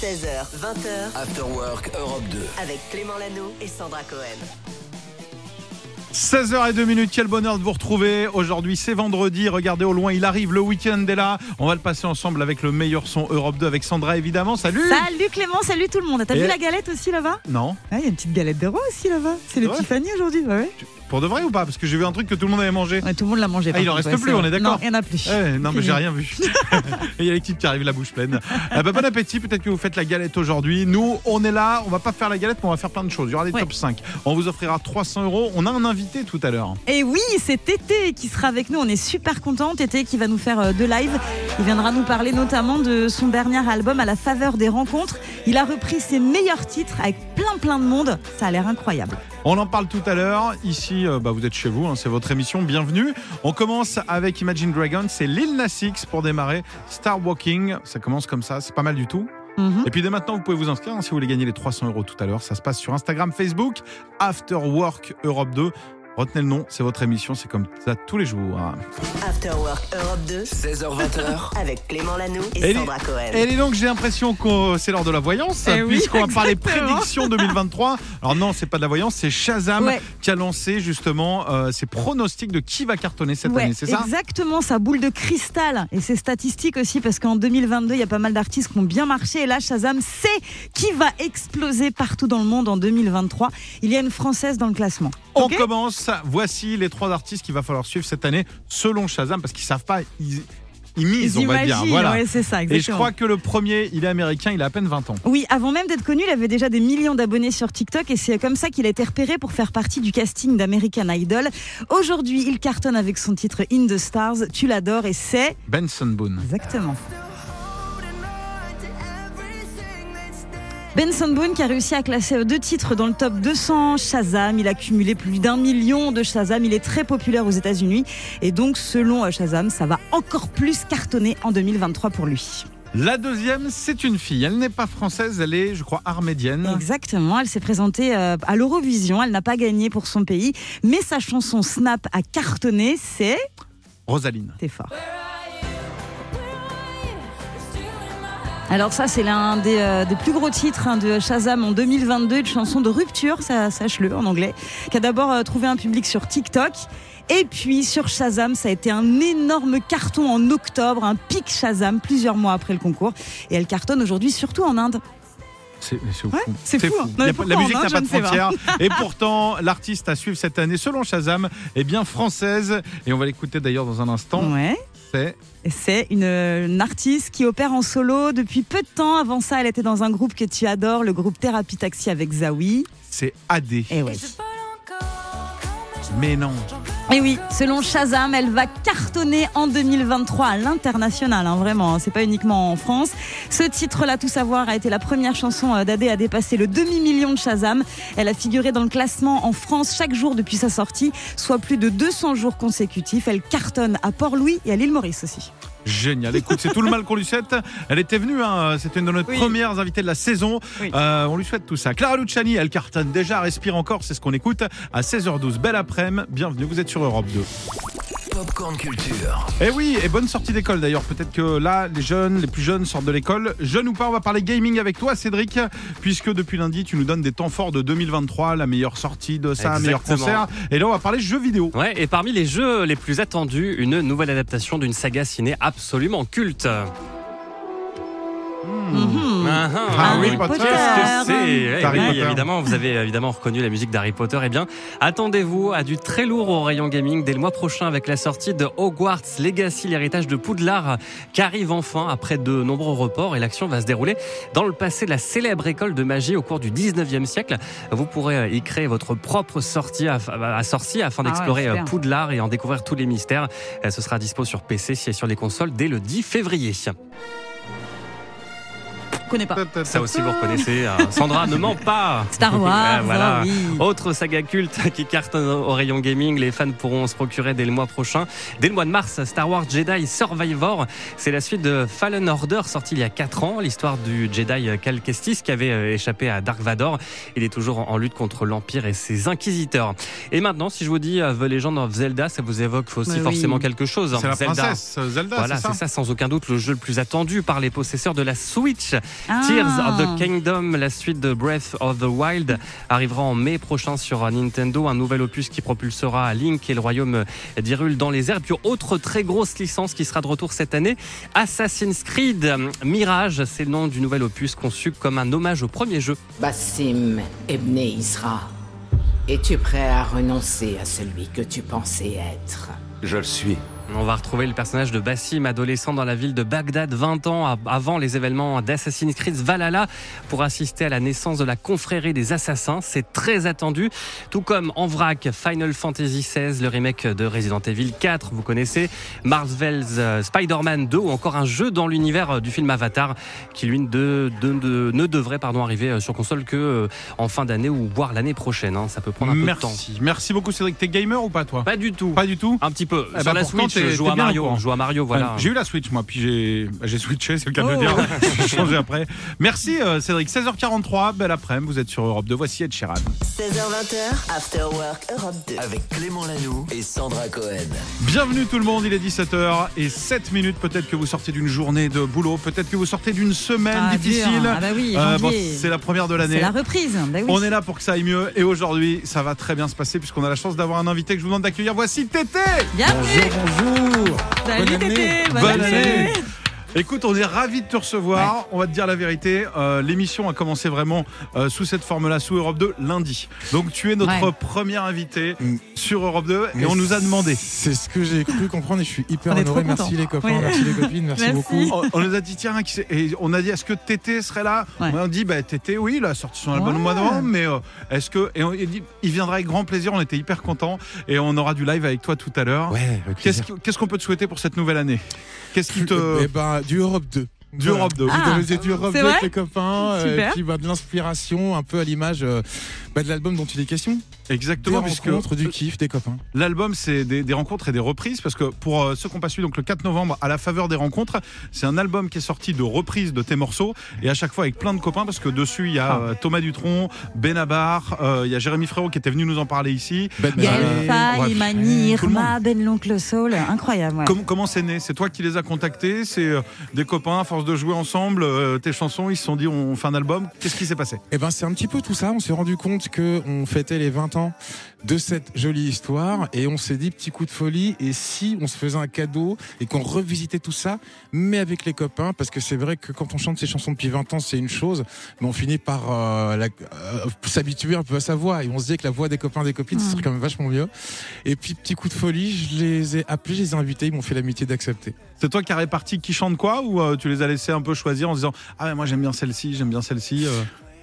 16h, 20h, After Work Europe 2. avec Clément Lano et Sandra Cohen. 16h02 minutes, quel bonheur de vous retrouver. Aujourd'hui, c'est vendredi. Regardez au loin, il arrive, le week-end est là. On va le passer ensemble avec le meilleur son Europe 2 avec Sandra, évidemment. Salut Salut Clément, salut tout le monde. T'as Et- vu la galette aussi là-bas? Non Ah, il y a une petite galette de roi aussi là-bas. C'est Ouais. l'Épiphanie aujourd'hui. Ouais, ouais. Pour de vrai ou pas? Parce que j'ai vu un truc que tout le monde avait mangé. Ouais, tout le monde l'a mangé. Ah, il en reste ouais, plus, on est d'accord Non, il n'y en a plus. Eh, non, mais j'ai rien vu. Il y a l'équipe qui arrive la bouche pleine. Ah bah, bon appétit, peut-être que vous faites la galette aujourd'hui. Nous, on est là, on va pas faire la galette, mais on va faire plein de choses. Il y aura des Ouais. top 5. On vous offrira 300 euros. On a un invité tout à l'heure. Et oui, c'est Tété qui sera avec nous. On est super contents. Tété qui va nous faire euh, deux lives. Il viendra nous parler notamment de son dernier album à la faveur des rencontres. Il a repris ses meilleurs titres avec plein plein de monde. Ça a l'air incroyable. On en parle tout à l'heure. Ici, euh, bah, vous êtes chez vous, hein, c'est votre émission. Bienvenue. On commence avec Imagine Dragons. C'est Lil Nas X pour démarrer. Star Walking. Ça commence comme ça. C'est pas mal du tout. Mhm. Et puis dès maintenant, vous pouvez vous inscrire hein, si vous voulez gagner les 300 euros tout à l'heure. Ça se passe sur Instagram, Facebook, After Work Europe 2. Retenez le nom, c'est votre émission, c'est comme ça tous les jours. After Work Europe 2 16h20h. avec Clément Lano et Et Sandra Cohen. Et donc j'ai l'impression que c'est l'heure de la voyance, Eh oui, puisqu'on va parler prédictions 2023. Alors non, c'est pas de la voyance, c'est Shazam Ouais. qui a lancé justement euh, ses pronostics de qui va cartonner cette Ouais, année, c'est ça? Exactement, sa boule de cristal et ses statistiques aussi, parce qu'en 2022, il y a pas mal d'artistes qui ont bien marché. Et là, Shazam sait qui va exploser partout dans le monde en 2023. Il y a une Française dans le classement. On commence. Voici les trois artistes qu'il va falloir suivre cette année selon Shazam, parce qu'ils savent pas, ils, ils misent, Ils on va dire. Voilà. ouais, ça, Et je crois que le premier, il est américain, il a à peine 20 ans. Oui, avant même d'être connu, il avait déjà des millions d'abonnés sur TikTok et c'est comme ça qu'il a été repéré pour faire partie du casting d'American Idol. Aujourd'hui, il cartonne avec son titre In the Stars. Tu l'adores et c'est Benson Boone. exactement. Benson Boone qui a réussi à classer deux titres dans le top 200 Shazam. Il a cumulé plus d'un million de Shazam. Il est très populaire aux États-Unis et donc selon euh, Shazam, ça va encore plus cartonner en 2023 pour lui. La deuxième, c'est une fille. Elle n'est pas française, elle est, je crois, armédienne. Exactement, elle s'est présentée euh, à l'Eurovision, elle n'a pas gagné pour son pays, mais sa chanson Snap a cartonné, c'est... Rosaline. T'es fort. Alors ça, c'est l'un des, euh, des plus gros titres hein, de Shazam en 2022, une chanson de rupture, ça, sache-le en anglais, qui a d'abord euh, trouvé un public sur TikTok. Et puis sur Shazam, ça a été un énorme carton en octobre, un pic Shazam, plusieurs mois après le concours. Et elle cartonne aujourd'hui surtout en Inde. C'est fou. Fou, hein. Non, la musique n'a pas de frontières. Et pourtant, l'artiste à suivre cette année, selon Shazam, est bien française. Et on va l'écouter d'ailleurs dans un instant. Ouais. C'est Et C'est une, une artiste qui opère en solo depuis peu de temps. Avant ça, elle était dans un groupe que tu adores, le groupe Thérapie Taxi avec Zawi. c'est AD. Et ouais. Mais non. Et oui, selon Shazam, elle va cartonner en 2023 à l'international, hein, vraiment. hein, c'est pas uniquement en France. Ce titre-là, tout savoir, a été la première chanson euh, d'Adé à dépasser le demi-million de Shazam. Elle a figuré dans le classement en France chaque jour depuis sa sortie, soit plus de 200 jours consécutifs. Elle cartonne à Port-Louis et à l'île Maurice aussi. Génial. Écoute, c'est tout le mal qu'on lui souhaite. Elle était venue, hein, c'était une de nos Oui. premières invitées de la saison. Oui. Euh, on lui souhaite tout ça. Clara Luciani, elle cartonne déjà, respire encore, c'est ce qu'on écoute à 16h12. Belle après-midi, bienvenue, vous êtes sur Europe 2. Popcorn Culture. Et oui, et bonne sortie d'école d'ailleurs. Peut-être que là, les jeunes, les plus jeunes sortent de l'école. Jeunes ou pas, on va parler gaming avec toi, Cédric, puisque depuis lundi, tu nous donnes des temps forts de 2023, la meilleure sortie de ça, meilleur Exactement. concert. Et là, on va parler jeux vidéo. Ouais, et parmi les jeux les plus attendus, une nouvelle adaptation d'une saga ciné absolument culte. Ah, ah, Harry oui. Potter. Qu'est-ce que c'est Eh Harry oui, évidemment, vous avez évidemment reconnu la musique d'Harry Potter. Eh bien, attendez-vous à du très lourd au rayon gaming dès le mois prochain avec la sortie de Hogwarts Legacy, l'héritage de Poudlard, qui arrive enfin après de nombreux reports. Et l'action va se dérouler dans le passé de la célèbre école de magie au cours du 19e siècle. Vous pourrez euh, y créer votre propre sortie à, à sortie afin Ah ouais, d'explorer euh. Poudlard et en découvrir tous les mystères. Euh, Ce sera dispo sur PC et sur les consoles dès le 10 février. Connais pas. Ça aussi, vous reconnaissez. hein. Sandra ne ment pas. Star Wars, Ah, voilà. ah oui. Autre saga culte qui cartonne au rayon gaming. Les fans pourront se procurer dès le mois prochain. Dès le mois de mars, Star Wars Jedi Survivor. C'est la suite de Fallen Order, sorti il y a 4 ans. L'histoire du Jedi Cal Kestis qui avait euh, échappé à Dark Vador. Il est toujours en lutte contre l'Empire et ses inquisiteurs. Et maintenant, si je vous dis euh, The Legend of Zelda, ça vous évoque aussi Mais oui. forcément quelque chose. hein. C'est la Zelda. princesse Zelda, Voilà, c'est ça c'est ça, sans aucun doute le jeu le plus attendu par les possesseurs de la Switch. Ah. Tears of the Kingdom, la suite de Breath of the Wild, arrivera en mai prochain sur Nintendo. Un nouvel opus qui propulsera Link et le royaume d'Hyrule dans les airs. Puis autre très grosse licence qui sera de retour cette année, Assassin's Creed Mirage. C'est le nom du nouvel opus conçu comme un hommage au premier jeu. Bassim Ebne Isra, es-tu prêt à renoncer à celui que tu pensais être? Je le suis. On va retrouver le personnage de Bassim, adolescent dans la ville de Bagdad, 20 ans av- avant les événements d'Assassin's Creed Valhalla, pour assister à la naissance de la confrérie des assassins. C'est très attendu. Tout comme en vrac, Final Fantasy XVI, le remake de Resident Evil 4, vous connaissez, Marvel's euh, Spider-Man 2 ou encore un jeu dans l'univers euh, du film Avatar qui lui de- de- de- ne devrait pardon, arriver euh, sur console que en fin d'année ou voire l'année prochaine. hein. Ça peut prendre un peu de temps. Merci. Merci beaucoup, Cédric. T'es gamer ou pas, toi? Pas du tout. Pas du tout? Un petit peu. Eh Sur ben, la Switch, je joue à Mario. Je joue à Mario, voilà. Ouais, J'ai eu la Switch, moi, puis j'ai bah, switché, c'est le cas de le Oh. dire. J'ai changé après. Merci, euh, Cédric. 16h43, belle après-midi. Vous êtes sur Europe 2. Voici Ed Sheeran. 16h20, After Work Europe 2. Avec Clément Lanoux et Sandra Cohen. Bienvenue tout le monde, il est 17h et 7 minutes. Peut-être que vous sortez d'une journée de boulot, peut-être que vous sortez d'une semaine Ah, difficile. dur. Ah bah oui, Euh, bon, c'est la première de C'est l'année. la reprise. Bah oui. On est là pour que ça aille mieux et aujourd'hui ça va très bien se passer puisqu'on a la chance d'avoir un invité que je vous demande d'accueillir. Voici Tété Bienvenue. bonjour. Salut Bonne année. Bonne année. Écoute, on est ravis de te recevoir. On va te dire la vérité. euh, L'émission a commencé vraiment euh, sous cette forme-là, sous Europe 2, lundi. Donc tu es notre Ouais. premier invité Mm. sur Europe 2 et Mais on nous a demandé. C'est ce que j'ai cru comprendre et je suis hyper honoré. Merci les copains, Oui. merci les copines, merci, Merci. beaucoup. On, on nous a dit tiens qui c'est- et on a dit est-ce que Tété serait là Ouais. On a dit bah Tété oui il a sorti son album Ouais. au mois de novembre mais euh, est-ce que et on il dit il viendra avec grand plaisir on était hyper contents et on aura du live avec toi tout à l'heure. Qu'est-ce qu'on peut te souhaiter pour cette nouvelle année? Qu'est-ce qui te Eh ben, du Europe 2. Du Europe 2. Ah, Vous du Europe c'est 2 avec les copains, euh, Super. et puis bah, de l'inspiration, un peu à l'image euh, bah, de l'album dont il est question. Des Exactement puisque rencontres, du kiff, des copains. L'album, c'est des, des rencontres et des reprises, parce que pour euh, ceux qui n'ont pas su, donc le 4 novembre, à la faveur des rencontres, c'est un album qui est sorti de reprises de tes morceaux, et à chaque fois avec plein de copains, parce que dessus, il y a Ah. euh, Thomas Dutronc, Benabar, euh, il y a Jérémy Frérot qui était venu nous en parler ici. Ben, Gaël Faye, bref, Mani, tout le monde. Irma, Ben l'oncle Soul, incroyable. ouais. Com- comment c'est né? C'est toi qui les as contactés? C'est euh, des copains, à force de jouer ensemble, euh, tes chansons, ils se sont dit on fait un album? Qu'est-ce qui s'est passé? Eh ben, c'est un petit peu tout ça. On s'est rendu compte que on fêtait les 20 ans de cette jolie histoire et on s'est dit petit coup de folie. Et si on se faisait un cadeau et qu'on revisitait tout ça, mais avec les copains, parce que c'est vrai que quand on chante ces chansons depuis 20 ans, c'est une chose, mais on finit par euh, euh, s'habituer un peu à sa voix et on se dit que la voix des copains des copines, ce serait quand même vachement mieux. Et puis petit coup de folie, je les ai appelés, je les ai invités, ils m'ont fait l'amitié d'accepter. C'est toi qui as réparti qui chante quoi ou euh, tu les as laissés un peu choisir en se disant ah ouais, moi j'aime bien celle-ci, j'aime bien celle-ci.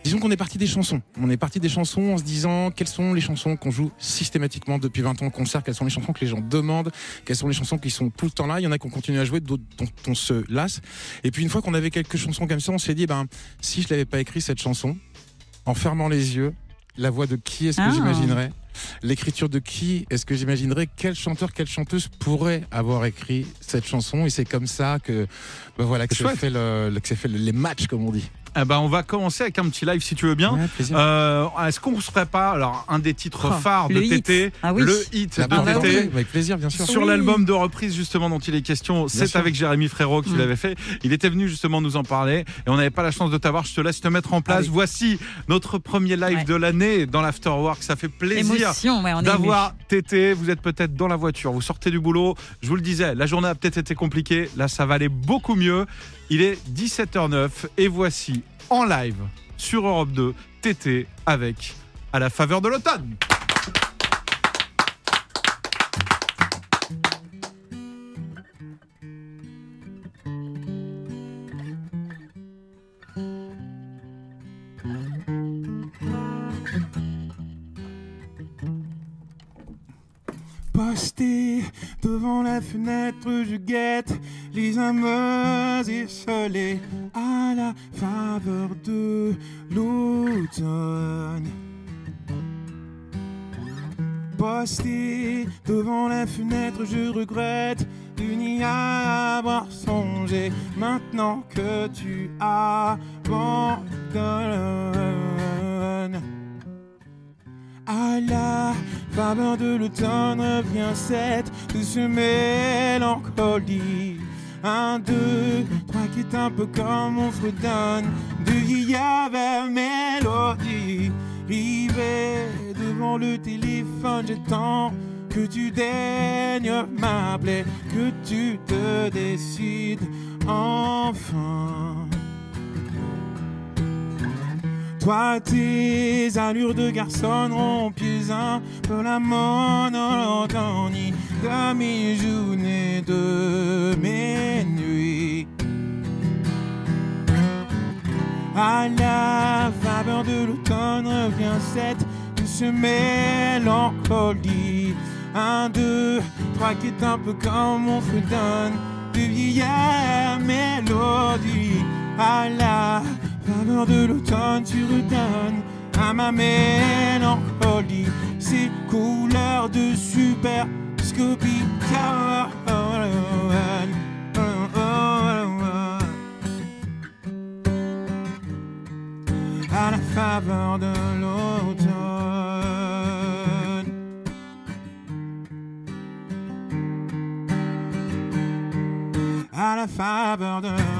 Disons qu'on est parti des chansons. On est parti des chansons en se disant quelles sont les chansons qu'on joue systématiquement depuis 20 ans en concert, quelles sont les chansons que les gens demandent, quelles sont les chansons qui sont tout le temps là? Il y en a qu'on continue à jouer, d'autres dont on se lasse. Et puis une fois qu'on avait quelques chansons comme ça, on s'est dit, ben, si je l'avais pas écrit cette chanson, en fermant les yeux, la voix de qui est-ce que Ah. j'imaginerais? L'écriture de qui est-ce que j'imaginerais? Quel chanteur, quelle chanteuse pourrait avoir écrit cette chanson? Et c'est comme ça que, ben voilà, que C'est fait, le, que les matchs, comme on dit. Eh ben, on va commencer avec un petit live si tu veux bien. Ouais. Euh, Est-ce qu'on ne serait pas alors un des titres Oh, phares de. TT, Ah oui. le hit La de bah TT oui, avec plaisir, bien sûr. sur Oui. l'album de reprise justement dont il est question, c'est avec Jérémy Frérot que tu Mm. l'avais fait. Il était venu justement nous en parler et on n'avait pas la chance de t'avoir. Je te laisse te mettre en place. Allez. Voici notre premier live Ouais. de l'année dans l'Afterwork. Ça fait plaisir ouais, d'avoir TT. Vous êtes peut-être dans la voiture, vous sortez du boulot. Je vous le disais, la journée a peut-être été compliquée. Là, ça va aller beaucoup mieux. Il est 17h09 et voici en live sur Europe 2 TT avec à la faveur de l'automne. Posté devant la fenêtre, je guette les âmes esselées à la faveur de l'automne. Posté devant la fenêtre, je regrette de n'y avoir songé. Maintenant que tu abandonnes. À la faveur de l'automne revient cette douce mélancolie. Un, deux, trois qui est un peu comme on fredonne de vers mélodie. Rivé devant le téléphone, j'attends que tu daignes m'appeler, que tu te décides enfin. Toi, tes allures de garçon rompiez un peu la monotonie de mes journées, de mes nuits. À la faveur de l'automne revient cette douce mélancolie. Un, deux, trois qui est un peu comme mon fredonne de vieillard mélodie. À la de l'automne, tu redonnes à ma mélancolie ces couleurs de super Scooby À la faveur de l'automne. À la faveur de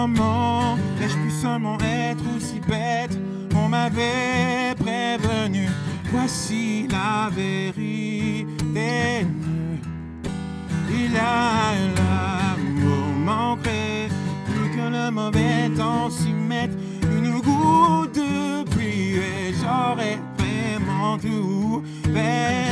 Comment ai-je pu seulement être aussi bête? On m'avait prévenu, voici la vérité. Il a l'amour manqué, plus que le mauvais temps s'y mette une goutte de pluie et j'aurais vraiment tout perdu.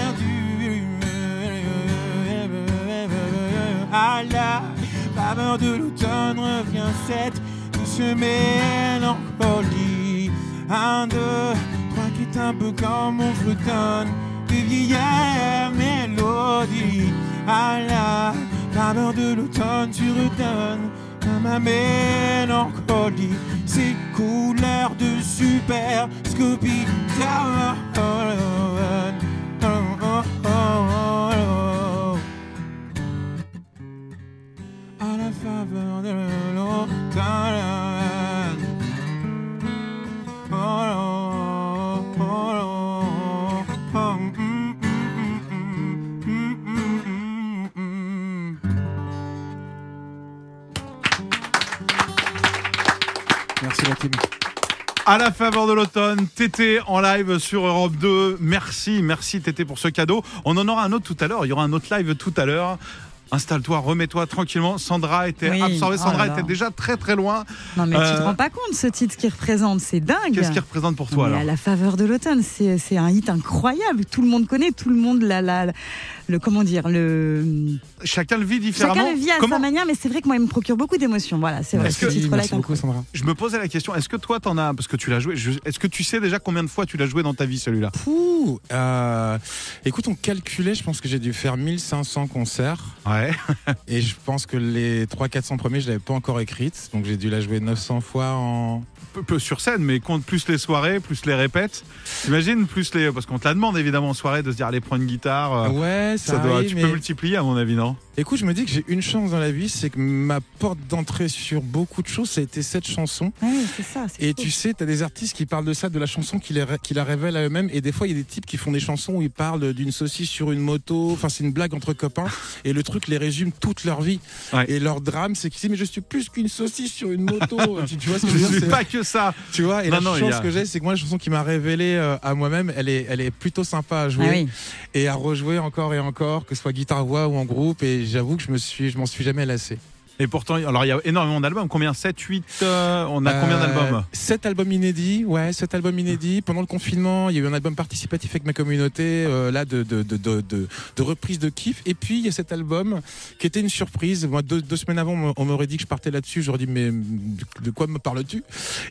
Faveur de l'automne revient cette douce mélancolie. Un, deux, trois qui est un peu comme mon fredonne de vieillard mélodie. À la faveur de l'automne, tu redonnes à ma mélancolie ces couleurs de super Scooby à la faveur de. Merci la team. À la faveur de l'automne, Tété en live sur Europe 2. Merci, merci Tété pour ce cadeau. On en aura un autre tout à l'heure. Il y aura un autre live tout à l'heure. Installe-toi, remets-toi tranquillement. Sandra était Oui. absorbée. Oh Sandra là là. était déjà très très loin. Non, mais tu Euh, te rends pas compte ce titre qu'il représente, c'est dingue. Qu'est-ce qu'il représente pour toi Mais alors à la faveur de l'automne, c'est c'est un hit incroyable. Tout le monde connaît, tout le monde la, la, le comment dire, le Chacun le vit différemment. chacun le vit à Comment sa manière, mais c'est vrai que moi, il me procure beaucoup d'émotions. Voilà, c'est vrai. Est-ce Ce que- titre-là Merci est beaucoup incroyable. Sandra. Je me posais la question, est-ce que toi t'en as, parce que tu l'as joué, est-ce que tu sais déjà combien de fois tu l'as joué dans ta vie celui-là? Pouh, euh, écoute, on calculait, je pense que j'ai dû faire 1500 concerts. Ouais. Et je pense que les 300-400 premiers, je l'avais pas encore écrite. Donc j'ai dû la jouer 900 fois en. Peu, peu sur scène, mais compte plus les soirées, plus les répètes. T'imagines plus les, parce qu'on te la demande évidemment en soirée de se dire allez prendre une guitare. euh, Ouais, ça, ça doit, arrive, tu mais- peux multiplier à mon avis, non? Écoute, je me dis que j'ai une chance dans la vie, c'est que ma porte d'entrée sur beaucoup de choses, ça a été cette chanson. Ouais, c'est ça. Et fou. tu sais, t'as des artistes qui parlent de ça, de la chanson, qui, les ré- qui la révèlent à eux-mêmes. Et des fois, il y a des types qui font des chansons où ils parlent d'une saucisse sur une moto. Enfin, c'est une blague entre copains. Et le truc les résume toute leur vie. Ouais. Et leur drame, c'est qu'ils disent, mais je suis plus qu'une saucisse sur une moto. tu, tu vois ce que je veux dire pas que ça. Tu vois, et Non, la non, chance a- que j'ai, c'est que moi, la chanson qui m'a révélé euh, à moi-même, elle est, elle est plutôt sympa à jouer Ah oui. et à rejouer encore et encore, que ce soit guitare-voix ou en groupe. Et j'avoue que je me suis, m'en suis jamais lassé. Et pourtant, alors il y a énormément d'albums. Combien? 7, 8 On a combien Euh, d'albums? Sept albums inédits, ouais, sept albums inédits. Pendant le confinement, il y a eu un album participatif avec ma communauté, euh, là, de, de, de, de, de, reprise de kiff. Et puis, il y a cet album qui était une surprise. Moi, deux, deux semaines avant, on m'aurait dit que je partais là-dessus. J'aurais dit, mais de quoi me parles-tu?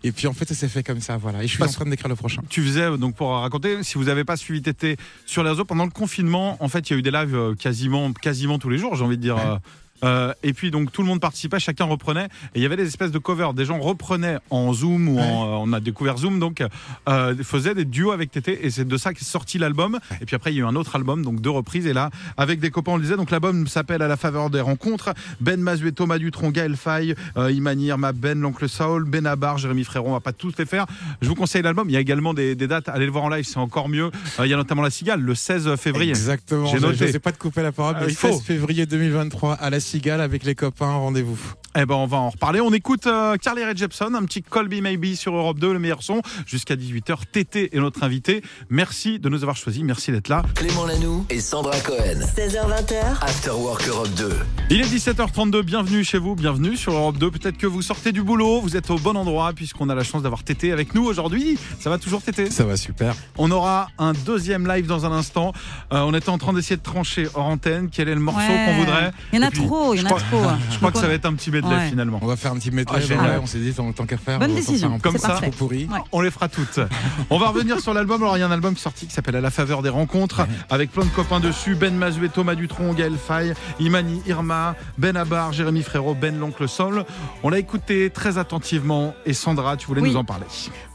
Et puis, en fait, ça s'est fait comme ça, voilà. Et je suis Parce- en train d'écrire le prochain. Tu faisais, euh, donc pour raconter, si vous n'avez pas suivi Tété sur les réseaux, pendant le confinement, en fait, il y a eu des lives euh, quasiment, quasiment tous les jours, j'ai envie de dire. euh, Euh, et puis donc tout le monde participait, chacun reprenait. Et il y avait des espèces de covers. Des gens reprenaient en Zoom ou en, euh, on a découvert Zoom, donc euh, faisaient des duos avec Tété. Et c'est de ça qu'est sorti l'album. Et puis après il y a eu un autre album, donc deux reprises. Et là avec des copains on le disait. Donc l'album s'appelle À la faveur des rencontres. Ben Mazuet, Thomas Dutronc, Gaël Faye, euh, Imani Irma, Ben l'oncle Saul, Ben Abar, Jérémy Fréron. On va pas tous les faire. Je vous conseille l'album. Il y a également des, des dates. Allez le voir en live, c'est encore mieux. Il y a notamment la Cigale le 16 février. Exactement. J'ai noté. Je sais pas de couper la parole. Ah, mais il faut. 16 février 2023 à la Cigale avec les copains. Rendez-vous. Eh ben, on va en reparler. On écoute euh, Carly Rae Jepsen, un petit Colby Maybe sur Europe 2, le meilleur son, jusqu'à 18h. Tété est notre invité. Merci de nous avoir choisis. Merci d'être là. Clément Lanoux et Sandra Cohen. 16h20h, After Work Europe 2. Il est 17h32. Bienvenue chez vous. Bienvenue sur Europe 2. Peut-être que vous sortez du boulot. Vous êtes au bon endroit puisqu'on a la chance d'avoir Tété avec nous aujourd'hui. Ça va toujours Tété Ça va super. On aura un deuxième live dans un instant. Euh, on était en train d'essayer de trancher hors antenne quel est le morceau Ouais. qu'on voudrait? Il y en a puis, trop, il y je en a crois- trop. Je crois que ça va être un petit medley Ouais. finalement. On va faire un petit métal. Ah, on s'est dit tant, tant qu'à faire. Bonne on va s'en décision. faire un Comme ça. parfait. pourri. Ouais. On les fera toutes. On va revenir sur l'album. Alors, il y a un album sorti qui s'appelle À la faveur des rencontres, avec plein de copains dessus Ben Mazuet, Thomas Dutronc, Gaël Faye, Imani, Irma, Ben Abar, Jérémy Frérot, Ben l'oncle Sol. On l'a écouté très attentivement. Et Sandra, tu voulais Oui. nous en parler.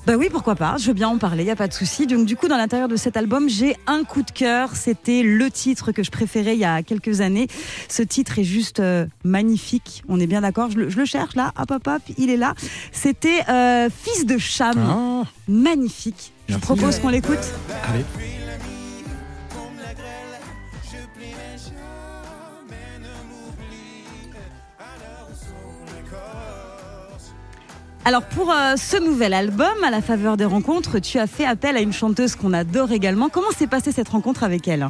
Bah oui, pourquoi pas. Je veux bien en parler, il y a pas de souci. Donc du coup, dans l'intérieur de cet album, j'ai un coup de cœur. C'était le titre que je préférais il y a quelques années. Ce titre est juste euh, magnifique. On est bien d'accord. Je, le- je le cherche là. Hop, hop, hop. Il est là. C'était euh, Fils de Cham. Ah, Magnifique. Je propose qu'on l'écoute. allez. Alors pour euh, ce nouvel album, à la faveur des rencontres, tu as fait appel à une chanteuse qu'on adore également. Comment s'est passée cette rencontre avec elle?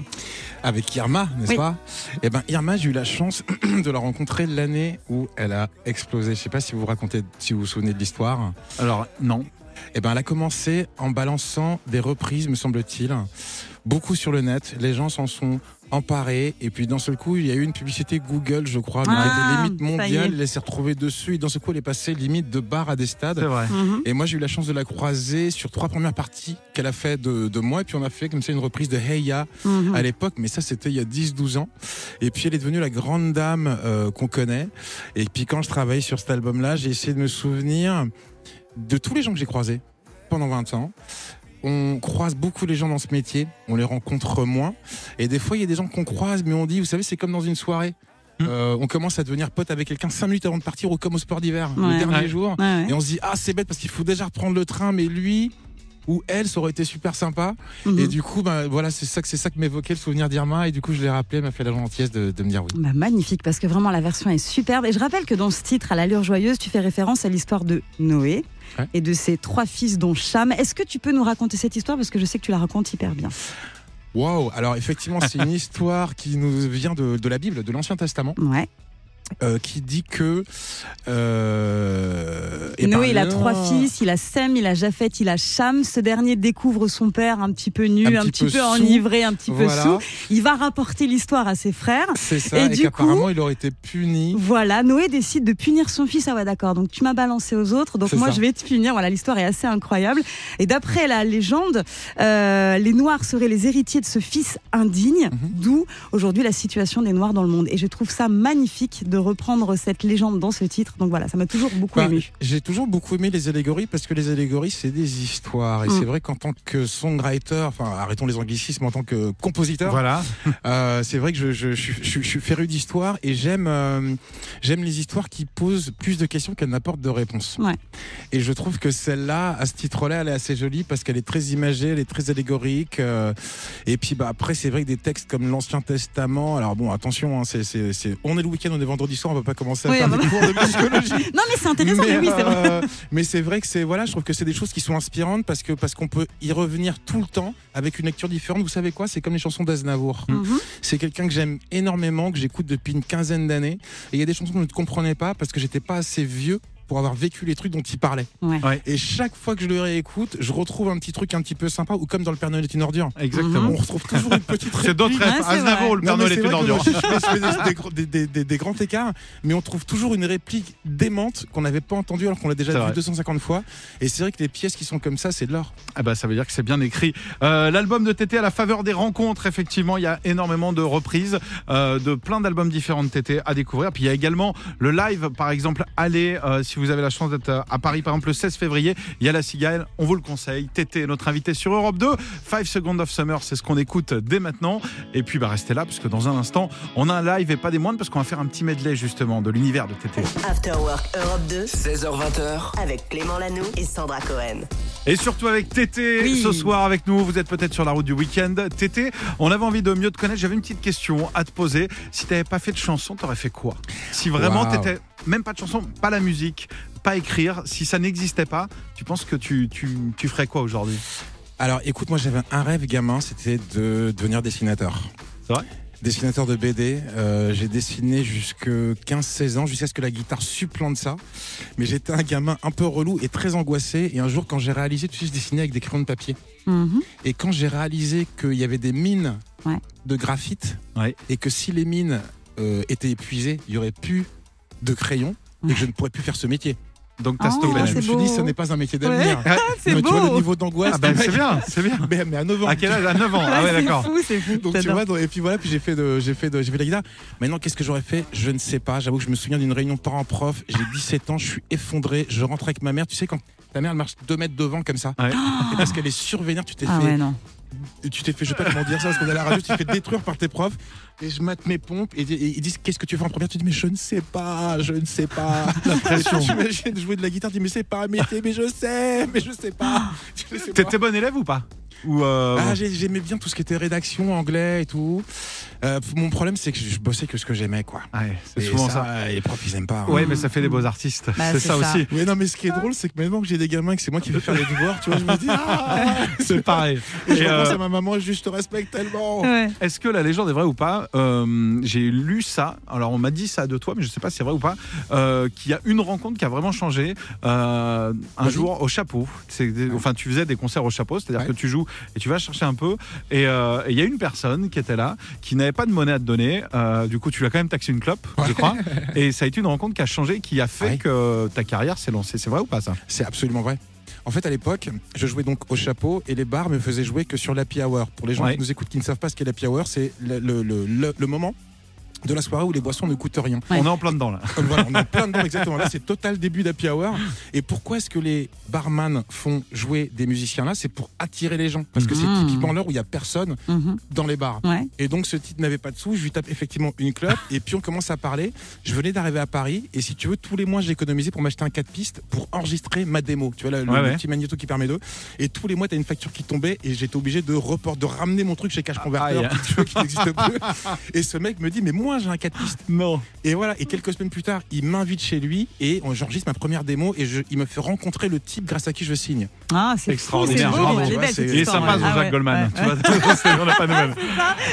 Avec Irma, n'est-ce Oui. pas? Eh ben Irma, j'ai eu la chance de la rencontrer l'année où elle a explosé. Je sais pas si vous vous racontez, si vous vous souvenez de l'histoire. Alors, non. Eh ben, elle a commencé en balançant des reprises, me semble-t-il, beaucoup sur le net. Les gens s'en sont emparés. Et puis, d'un seul coup, il y a eu une publicité Google, je crois, mais Ah, elle était limite mondiale. Elle s'est retrouvée dessus. Et d'un seul coup, elle est passée limite de bar à des C'est stades. vrai. Mhm. Et moi, j'ai eu la chance de la croiser sur trois premières parties qu'elle a fait de, de moi. Et puis, on a fait comme ça une reprise de Hey Ya Mhm. à l'époque, mais ça c'était il y a 10-12 ans. Et puis elle est devenue la grande dame euh, qu'on connaît. Et puis quand je travaillais sur cet album-là, j'ai essayé de me souvenir de tous les gens que j'ai croisés pendant 20 ans. On croise beaucoup les gens dans ce métier, on les rencontre moins. Et des fois, il y a des gens qu'on croise, mais on dit, vous savez, c'est comme dans une soirée. Hmm. Euh, on commence à devenir pote avec quelqu'un 5 minutes avant de partir ou comme au sport d'hiver, le dernier Ouais. jour. Ouais. Et on se dit, ah, c'est bête parce qu'il faut déjà reprendre le train, mais lui ou elle, ça aurait été super sympa. Mhm. Et du coup, ben, voilà, c'est ça, c'est ça que m'évoquait le souvenir d'Irma. Et du coup, je l'ai rappelé, elle m'a fait la gentillesse de, de me dire oui. Bah, magnifique parce que vraiment la version est superbe et je rappelle que dans ce titre à l'allure joyeuse tu fais référence à l'histoire de Noé Ouais. et de ses trois fils dont Cham. Est-ce que tu peux nous raconter cette histoire? Parce que je sais que tu la racontes hyper bien. Waouh Alors, effectivement, c'est une histoire qui nous vient de, de la Bible, de l'Ancien Testament, Ouais. Euh, qui dit que. euh, Noé il a trois fils, il a Sem, il a Japhet, il a Cham. Ce dernier découvre son père un petit peu nu, Un un, petit petit peu enivré, un petit Voilà, peu sous. Il va rapporter l'histoire à ses frères. c'est ça. Et Et, du qu'apparemment, il aurait été puni. Voilà, Noé décide de punir son fils. Ah ouais, d'accord. Donc tu m'as balancé aux autres, donc moi ça. je vais te punir. Voilà, l'histoire est assez incroyable. Et d'après la légende, euh, les Noirs seraient les héritiers de ce fils indigne, Mhm. d'où aujourd'hui la situation des Noirs dans le monde. Et je trouve ça magnifique de reprendre cette légende dans ce titre. Donc voilà, ça m'a toujours beaucoup Bah, ému. J'ai toujours beaucoup aimé les allégories parce que les allégories, c'est des histoires. Et Mm. c'est vrai qu'en tant que songwriter, enfin, arrêtons les anglicismes, en tant que compositeur, Voilà. Euh, c'est vrai que je, je, je, je- je suis féru d'histoire et j'aime euh, j'aime les histoires qui posent plus de questions qu'elles n'apportent de réponses. Ouais. Et je trouve que celle-là, à ce titre-là, elle est assez jolie parce qu'elle est très imagée, elle est très allégorique. euh, et puis bah, après, c'est vrai que des textes comme l'Ancien Testament, alors bon, attention, hein, c'est- on est le week-end, on est vendredi soir, on va pas commencer à Oui, faire des cours de psychologie. Non mais c'est intéressant, mais, oui, c'est vrai. euh, mais c'est vrai que c'est voilà, je trouve que c'est des choses qui sont inspirantes parce que parce qu'on peut y revenir tout le temps avec une lecture différente. Vous savez quoi? C'est comme les chansons d'Aznavour. Mhm. C'est quelqu'un que j'aime énormément, que j'écoute depuis une quinzaine d'années. Et il y a des chansons que je ne comprenais pas parce que j'étais pas assez vieux pour avoir vécu les trucs dont il parlait. Ouais. Ouais. Et chaque fois que je le réécoute, je retrouve un petit truc un petit peu sympa, ou comme dans Le Père Noël est une ordure. Exactement. On retrouve toujours une petite C'est d'autres c'est Aznavour ou le Père Noël est une ordure. je fais- des, des gros- des- des- des- des grands écarts, mais on trouve toujours une réplique démente qu'on n'avait pas entendue alors qu'on l'a déjà C'est vu vrai. 250 fois. Et c'est vrai que les pièces qui sont comme ça, c'est de l'or. Ah bah ça veut dire que c'est bien écrit. Euh, L'album de Tété à la faveur des rencontres, effectivement, il y a énormément de reprises euh, de plein d'albums différents de Tété à découvrir. Puis il y a également le live, par exemple, allez, euh, si vous avez la chance d'être à Paris, par exemple, le 16 février, il y a la Cigale, on vous le conseille. Tété notre invité sur Europe 2. 5 Seconds of Summer, c'est ce qu'on écoute dès maintenant. Et puis bah restez là, parce que dans un instant, on a un live et pas des moindres, parce qu'on va faire un petit medley justement de l'univers de Tété. After Work Europe 2 16h20h, avec Clément Lanoux et Sandra Cohen. Et surtout avec Tété Oui. ce soir avec nous. Vous êtes peut-être sur la route du week-end. Tété, on avait envie de mieux te connaître. J'avais une petite question à te poser. Si t'avais pas fait de chanson, t'aurais fait quoi? Si vraiment Waouh. t'étais même pas de chanson, pas la musique, pas écrire, si ça n'existait pas, tu penses que tu, tu, tu ferais quoi aujourd'hui? Alors écoute, moi j'avais un rêve gamin, c'était de devenir dessinateur. C'est vrai? Dessinateur de BD, euh, j'ai dessiné jusque 15-16 ans, jusqu'à ce que la guitare supplante ça. Mais j'étais un gamin un peu relou et très angoissé. Et un jour, quand j'ai réalisé, tu sais, je dessinais avec des crayons de papier. Mhm. Et quand j'ai réalisé qu'il y avait des mines Ouais. de graphite, Ouais. et que si les mines euh, étaient épuisées, il y aurait plus de crayons, et que je ne pourrais plus faire ce métier. Donc t'as Ah, c'est je me suis dit, ce n'est pas un métier Ouais. d'avenir. C'est Mais tu vois le niveau d'angoisse. Ah ben mec. c'est bien, c'est bien. Mais, mais à 9 ans. À quel âge? À 9 ans. Ah ouais, c'est d'accord. fou, c'est fou. Donc tu vois, donc- et puis voilà, puis j'ai fait de, j'ai fait de, j'ai fait de la guitare. Maintenant, qu'est-ce que j'aurais fait? Je ne sais pas. J'avoue que je me souviens d'une réunion parents-prof. J'ai 17 ans, je suis effondré. Je rentre avec ma mère. Tu sais quand ta mère elle marche 2 mètres devant comme ça. Ouais. Et parce qu'elle est survénère, tu t'es Ah fait, ouais, non. Tu t'es fait, je sais pas comment dire ça parce qu'on est à la radio, tu t'es fait détruire par tes profs. Et je mate mes pompes et, et ils disent qu'est-ce que tu fais en première? Tu dis mais je ne sais pas, je ne sais pas. La pression. J'imagine jouer de la guitare, tu dis mais c'est pas métier, mais je sais, mais je sais pas. Je sais pas. T'étais bon élève ou pas? Ou euh, Ah, j'ai- j'aimais bien tout ce qui était rédaction, anglais et tout. Euh, mon problème, c'est que je bossais que ce que j'aimais, quoi. ouais, c'est Et souvent ça. Les profs, ils aiment pas. hein. Ouais, mais ça fait des beaux artistes. Bah, c'est ça, ça. aussi. Mais non, mais ce qui est drôle, c'est que maintenant que j'ai des gamins, que c'est moi qui vais faire les devoirs, tu vois, je me dis, ah C'est pareil. Et je Et, repense euh, à ma maman, je, je te respecte tellement. Ouais. Est-ce que la légende est vraie ou pas? Euh, J'ai lu ça. Alors on m'a dit ça de toi, mais je sais pas si c'est vrai ou pas. euh, qu'il y a une rencontre qui a vraiment changé. euh, un jour au chapeau. Enfin, tu faisais des concerts au chapeau, c'est-à-dire Ouais. que tu joues et tu vas chercher un peu. Et euh, et il y a une personne qui était là, qui n'avait pas de monnaie à te donner. Euh, du coup, tu lui as quand même taxé une clope, je crois. Et ça a été une rencontre qui a changé, qui a fait Ouais. que ta carrière s'est lancée. C'est vrai ou pas ça? C'est absolument vrai. En fait, à l'époque, je jouais donc au chapeau et les bars me faisaient jouer que sur l'happy hour. Pour les gens Ouais. qui nous écoutent qui ne savent pas ce qu'est l'happy hour, c'est le- le- le moment de la soirée où les boissons ne coûtent rien. Ouais. On est en plein dedans là. Voilà, on est en plein dedans exactement. Là, c'est total début d'happy hour. Et pourquoi est-ce que les barman font jouer des musiciens là? C'est pour attirer les gens. Parce que c'est Mhm. typiquement l'heure où il y a personne Mhm. dans les bars. Ouais. Et donc ce type n'avait pas de sous, je lui tape effectivement une clope et puis on commence à parler. Je venais d'arriver à Paris et si tu veux, tous les mois j'ai économisé pour m'acheter un 4 pistes pour enregistrer ma démo. Tu vois, là, le, Ouais, le ouais. petit magnéto qui permet de. Et tous les mois, tu as une facture qui tombait et j'étais obligé de report, de ramener mon truc chez Cash Converter aïe. qui, tu vois, qui n'existe plus. Et ce mec me dit, mais moi j'ai un 4 pistes. Non. Et voilà, et quelques semaines plus tard, il m'invite chez lui et on- j'enregistre ma première démo et je- il me fait rencontrer le type grâce à qui je signe. Ah, c'est Extraordinaire, histoire, sympa, ouais. Jean-Jacques Ah ouais, Goldman. ouais, Tu vois, on n'a pas de même.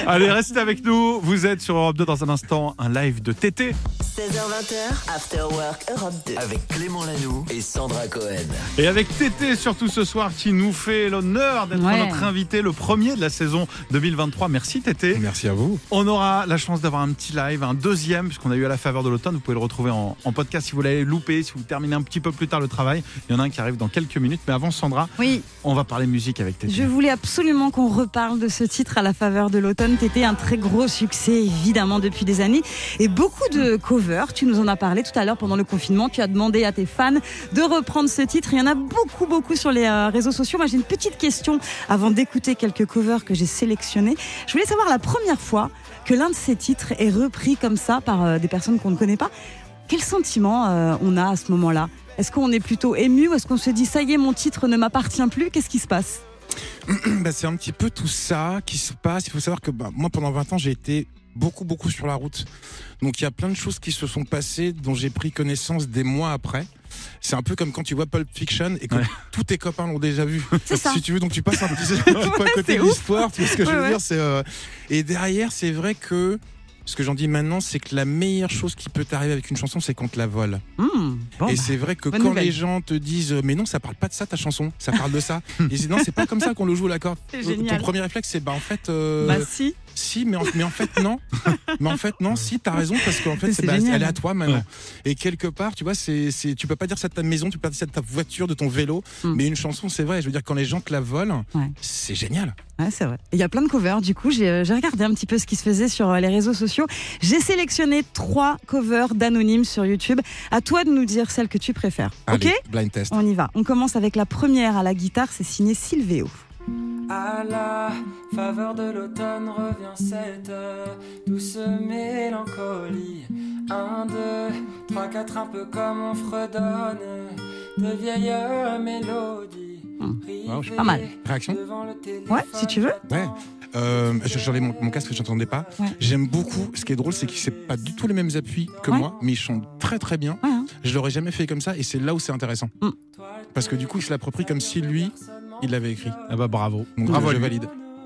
Allez, restez avec nous. Vous êtes sur Europe 2 dans un instant, un live de TT. 16h20h, After Work Europe 2. avec Clément Lanoux et Sandra Cohen. Et avec TT surtout ce soir qui nous fait l'honneur d'être Ouais. notre invité, le premier de la saison 2023. Merci TT. Merci à vous. On aura la chance d'avoir un petit live, un deuxième, puisqu'on a eu à la faveur de l'automne. Vous pouvez le retrouver en, en podcast si vous l'avez loupé, si vous terminez un petit peu plus tard le travail. Il y en a un qui arrive dans quelques minutes. Mais avant, Sandra, Oui, on va parler musique avec TT. je voulais absolument qu'on reparle de ce titre à la faveur de l'automne. T'étais un très gros succès, évidemment, depuis des années. Et beaucoup de covers. Tu nous en as parlé tout à l'heure pendant le confinement. Tu as demandé à tes fans de reprendre ce titre. Il y en a beaucoup, beaucoup sur les euh, réseaux sociaux. Moi, j'ai une petite question avant d'écouter quelques covers que j'ai sélectionnés. Je voulais savoir la première fois que l'un de ces titres est repris comme ça par euh, des personnes qu'on ne connaît pas. Quel sentiment euh, on a à ce moment-là? Est-ce qu'on est plutôt ému ou est-ce qu'on se dit ça y est, mon titre ne m'appartient plus? Qu'est-ce qui se passe? Bah, c'est un petit peu tout ça qui se passe. Il faut savoir que bah, moi, pendant 20 ans, j'ai été beaucoup, beaucoup sur la route. Donc, il y a plein de choses qui se sont passées dont j'ai pris connaissance des mois après. C'est un peu comme quand tu vois Pulp Fiction et que Ouais. tous tes copains l'ont déjà vu. C'est ça. Si tu veux, donc tu passes un petit, peu à côté de l'histoire. Tu vois ce que je veux ouais. dire c'est, euh, Et derrière, c'est vrai que Ce que j'en dis maintenant, c'est que la meilleure chose qui peut t'arriver avec une chanson, c'est qu'on te la vole. Mmh, bon, et bah, c'est vrai que quand nouvelle. les gens te disent euh, mais non ça parle pas de ça ta chanson ça parle de ça et non c'est pas comme ça qu'on le joue l'accord C'est ton premier réflexe c'est bah en fait euh, bah si. Si mais en, mais en fait non mais en fait non si t'as raison parce qu'en fait c'est bah, elle est à toi maintenant et quelque part tu vois c'est tu peux pas dire ça de ta maison tu peux pas dire ça de ta voiture de ton vélo Mm. mais une chanson c'est vrai je veux dire quand les gens te la volent Ouais. c'est génial Ouais, c'est vrai. Il y a plein de covers. Du coup, j'ai euh, regardé un petit peu ce qui se faisait sur euh, les réseaux sociaux. J'ai sélectionné trois covers d'anonymes sur YouTube. À toi de nous dire celle que tu préfères. Allez, ok? blind test On y va. On commence avec la première à la guitare. C'est signé Silveo. À la faveur de l'automne revient cette douce mélancolie. Un, deux, trois, quatre, un peu comme on fredonne de vieilles mélodies. Hum. Wow, pas mal. Réaction devant le Ouais, si tu veux. Ouais. Euh, je- j'enlève mon, mon casque, j'entendais pas. Ouais. J'aime beaucoup. Ce qui est drôle, c'est qu'il c'est pas du tout les mêmes appuis que Ouais. moi, mais ils chantent très très bien. Ouais, hein. Je l'aurais jamais fait comme ça, et c'est là où c'est intéressant. Mm. Parce que du coup, il se l'approprie comme si lui, il l'avait écrit. Ah bah bravo. Donc Bravo je valide.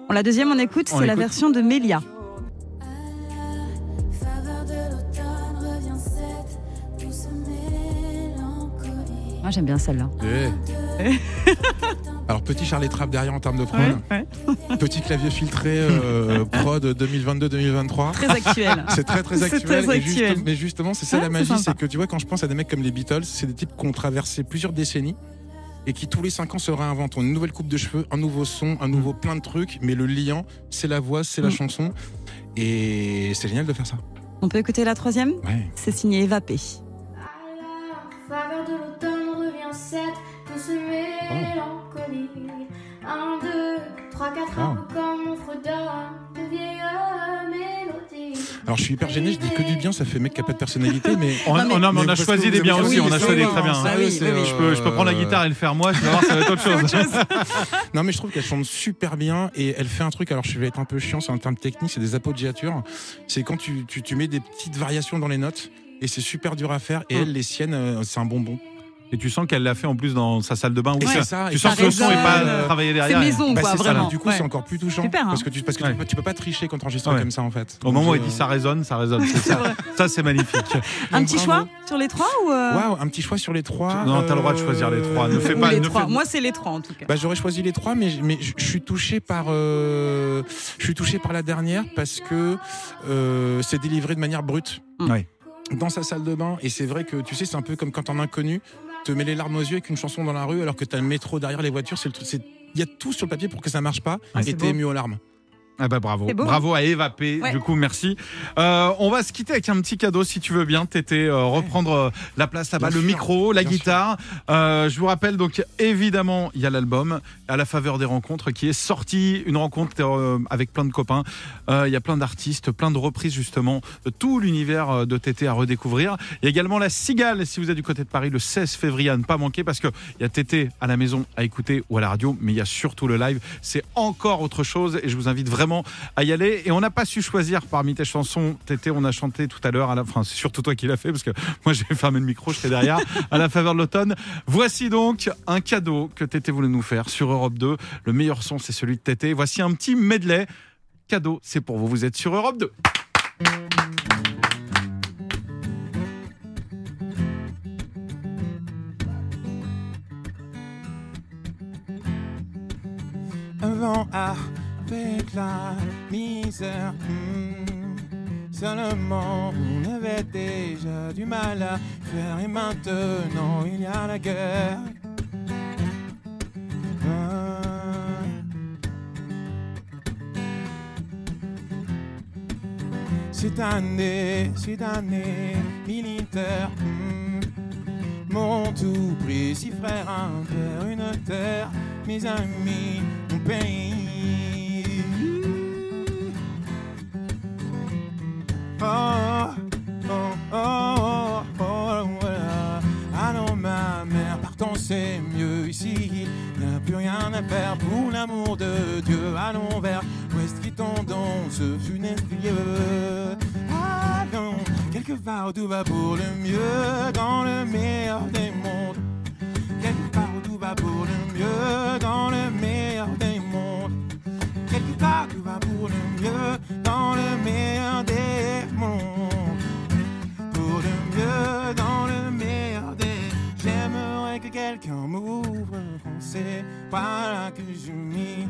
Bon, la deuxième, on écoute. C'est la version de mélancolie. Moi, j'aime bien celle-là. Alors petit Charlie Trapp derrière en termes de prod, petit clavier filtré euh, prod 2022-2023. Très actuel. C'est très très C'est actuel. très juste- mais justement, c'est ça Ouais, la c'est magie, c'est que tu vois, quand je pense à des mecs comme les Beatles, c'est des types qui ont traversé plusieurs décennies et qui tous les cinq ans se réinventent. Ont une nouvelle coupe de cheveux, un nouveau son, un nouveau plein de trucs, mais le liant, c'est la voix, c'est la Mm. chanson. Et c'est génial de faire ça. On peut écouter la troisième? Ouais. C'est signé Eva P. À la faveur de l'automne revient cette. Trois, quatre, peu comme on fredonne de vieilles mélodies. Alors je suis hyper gêné, je dis que du bien, ça fait mec qui a pas de personnalité, mais. On, Non, mais- non, mais on Mais a choisi des biens aussi, on a choisi très bien. oui, oui, oui. Je peux, je peux prendre la euh, guitare et le faire moi, tu vas voir, ça va être autre chose. Non, mais je trouve qu'elle chante super bien et elle fait un truc. Alors, je vais être un peu chiant, c'est un terme technique, c'est des appoggiatures. C'est quand tu, tu, tu mets des petites variations dans les notes et c'est super dur à faire. Et Mm. elle, les siennes, euh, c'est un bonbon. Et tu sens qu'elle l'a fait en plus dans sa salle de bain. Où c'est ça- tu sens que le son n'est pas travaillé C'est derrière. maison, Bah, quoi, c'est ça, vraiment. du coup, Ouais. c'est encore plus touchant. Super, hein. parce que tu, parce que Ouais. tu, peux, tu peux pas tricher quand tu enregistres Ouais. comme ça, en fait. Au moment où il dit euh, ça résonne, ça résonne. c'est ça, ça c'est magnifique. Un donc, petit bravo. choix sur les trois ou euh, un petit choix sur les trois. Non, t'as le droit de euh, choisir les trois. Ne fais ou pas- les ne trois fais- Moi, c'est les trois en tout cas. Bah, j'aurais choisi les trois, mais, mais je suis touché par, euh, je suis touché par la dernière parce que euh, c'est délivré de manière brute. Mm. Ouais. Dans sa salle de bain, et c'est vrai que tu sais, c'est un peu comme quand un inconnu te met les larmes aux yeux avec une chanson dans la rue, alors que t'as le métro derrière les voitures. C'est le truc, c'est- il y a tout sur le papier pour que ça marche pas, et t'es ému aux larmes. Ah bah bravo, beau. bravo à Eva P. Ouais. Du coup, merci. Euh, on va se quitter avec un petit cadeau, si tu veux bien, Tété, euh, reprendre euh, la place là-bas, le sûr, micro, la bien guitare. Euh, je vous rappelle donc évidemment, il y a l'album à la faveur des rencontres qui est sorti, une rencontre euh, avec plein de copains. Euh, il y a plein d'artistes, plein de reprises justement, de tout l'univers de Tété à redécouvrir. Il y a également la Cigale, si vous êtes du côté de Paris, le 16 février à ne pas manquer parce que il y a Tété à la maison à écouter ou à la radio, mais il y a surtout le live. C'est encore autre chose et je vous invite vraiment à y aller. Et on n'a pas su choisir parmi tes chansons, Tété, on a chanté tout à l'heure, à la fin, c'est surtout toi qui l'as fait parce que moi j'ai fermé le micro, j'étais derrière, à la faveur de l'automne. Voici donc un cadeau que Tété voulait nous faire sur Europe 2. Le meilleur son, c'est celui de Tété. Voici un petit medley. Cadeau, c'est pour vous, vous êtes sur Europe 2. Avant avec la misère. hmm, Seulement, on avait déjà du mal à faire et maintenant il y a la guerre. Ah. Cette année, cette année militaire, hmm, mon tout si frère, un père, une terre, mes amis, mon pays. Oh, oh, oh, oh, oh, voilà. Allons, ma mère, partons, c'est mieux ici. Il n'y a plus rien à faire pour l'amour de Dieu. Allons vers l'ouest, quittons donc ce funeste lieu. Allons, quelque part où tout va pour le mieux, dans le meilleur des mondes. Quelque part où tout va pour le mieux, dans le meilleur des mondes. Quelque part où tout va pour le mieux, dans le meilleur c'est par là que je m'y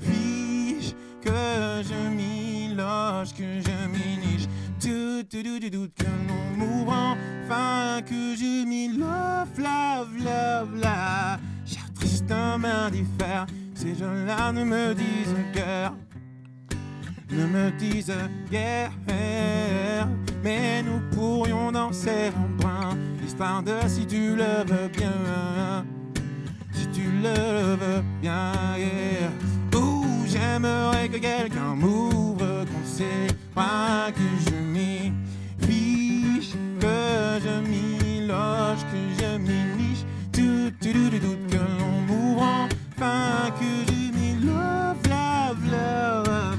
riche, que je m'y loge, que je m'y niche. Tout, tout, tout, tout, tout, que nous mourons, fin que je m'y love, love, love, la. Cher Tristan m'indiffère, ces gens-là ne me disent guère, ne me disent guère. Mais nous pourrions danser en brin, l'histoire de si tu le veux bien. Le veux bien, yeah. J'aimerais que quelqu'un m'ouvre, qu'on pas que je m'y fiche, que je m'y loge, que je m'y niche. Tout, tout, tout, tout, tout, que l'on m'ouvre enfin, que je m'y love, love, love.